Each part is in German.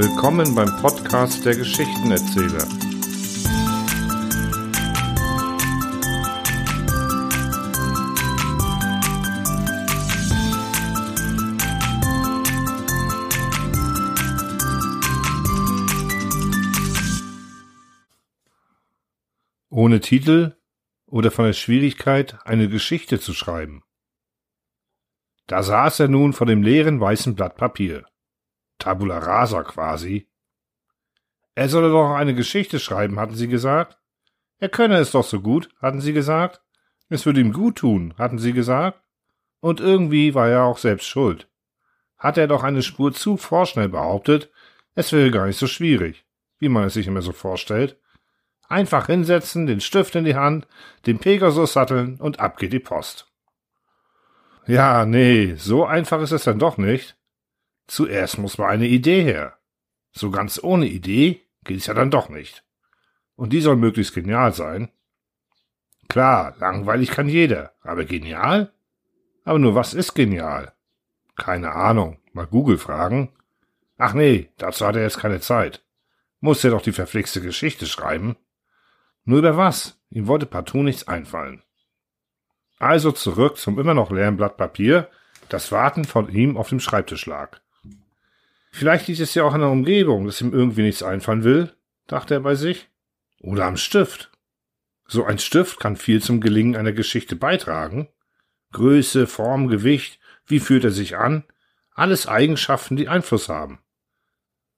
Willkommen beim Podcast der Geschichtenerzähler. Ohne Titel oder von der Schwierigkeit, eine Geschichte zu schreiben. Da saß er nun vor dem leeren weißen Blatt Papier. Tabula rasa quasi. Er solle doch eine Geschichte schreiben, hatten sie gesagt. Er könne es doch so gut, hatten sie gesagt. Es würde ihm gut tun, hatten sie gesagt. Und irgendwie war er auch selbst schuld. Hat er doch eine Spur zu vorschnell behauptet, es wäre gar nicht so schwierig, wie man es sich immer so vorstellt. Einfach hinsetzen, den Stift in die Hand, den Pegasus satteln und ab geht die Post. Ja, nee, so einfach ist es dann doch nicht. Zuerst muss mal eine Idee her. So ganz ohne Idee geht's ja dann doch nicht. Und die soll möglichst genial sein. Klar, langweilig kann jeder, aber genial? Aber nur was ist genial? Keine Ahnung, mal Google fragen. Ach nee, dazu hat er jetzt keine Zeit. Muss ja doch die verflixte Geschichte schreiben. Nur über was? Ihm wollte partout nichts einfallen. Also zurück zum immer noch leeren Blatt Papier, das Warten von ihm auf dem Schreibtisch lag. Vielleicht liegt es ja auch an der Umgebung, dass ihm irgendwie nichts einfallen will, dachte er bei sich. Oder am Stift. So ein Stift kann viel zum Gelingen einer Geschichte beitragen. Größe, Form, Gewicht, wie fühlt er sich an, alles Eigenschaften, die Einfluss haben.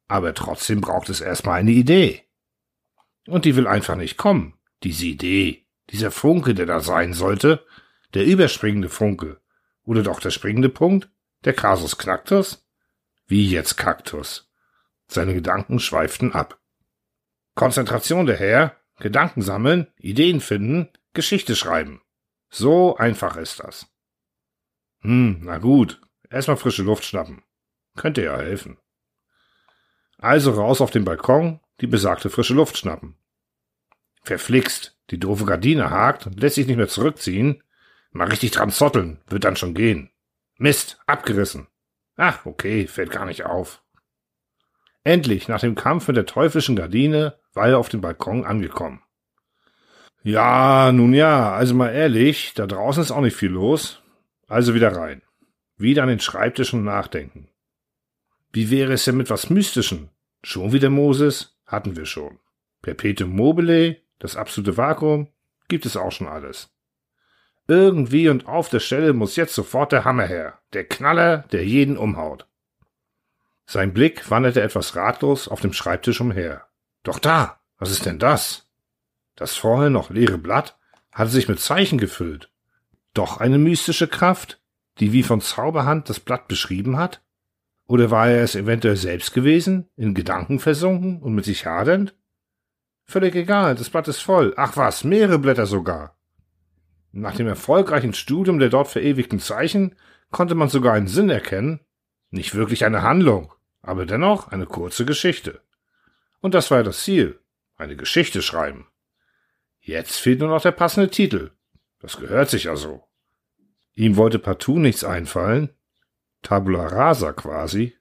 Aber trotzdem braucht es erstmal eine Idee. Und die will einfach nicht kommen, diese Idee, dieser Funke, der da sein sollte, der überspringende Funke, oder doch der springende Punkt, der Kasus Knacktus? Wie jetzt Kaktus. Seine Gedanken schweiften ab. Konzentration der Herr, Gedanken sammeln, Ideen finden, Geschichte schreiben. So einfach ist das. Hm, na gut, erstmal frische Luft schnappen. Könnte ja helfen. Also raus auf den Balkon, die besagte frische Luft schnappen. Verflixt, die doofe Gardine hakt und lässt sich nicht mehr zurückziehen. Mal richtig dran zotteln, wird dann schon gehen. Mist, abgerissen. Ach, okay, fällt gar nicht auf. Endlich, nach dem Kampf mit der teuflischen Gardine, war er auf dem Balkon angekommen. Ja, nun ja, also mal ehrlich, da draußen ist auch nicht viel los. Also wieder rein. Wieder an den Schreibtisch und nachdenken. Wie wäre es denn mit was Mystischem? Schon wieder Moses? Hatten wir schon. Perpetuum mobile, das absolute Vakuum, gibt es auch schon alles. Irgendwie und auf der Stelle muss jetzt sofort der Hammer her, der Knaller, der jeden umhaut. Sein Blick wanderte etwas ratlos auf dem Schreibtisch umher. Doch da, was ist denn das? Das vorher noch leere Blatt hatte sich mit Zeichen gefüllt. Doch eine mystische Kraft, die wie von Zauberhand das Blatt beschrieben hat? Oder war er es eventuell selbst gewesen, in Gedanken versunken und mit sich hadernd? Völlig egal, das Blatt ist voll. Ach was, mehrere Blätter sogar. Nach dem erfolgreichen Studium der dort verewigten Zeichen konnte man sogar einen Sinn erkennen. Nicht wirklich eine Handlung, aber dennoch eine kurze Geschichte. Und das war ja das Ziel. Eine Geschichte schreiben. Jetzt fehlt nur noch der passende Titel. Das gehört sich ja so. Ihm wollte partout nichts einfallen. Tabula rasa quasi.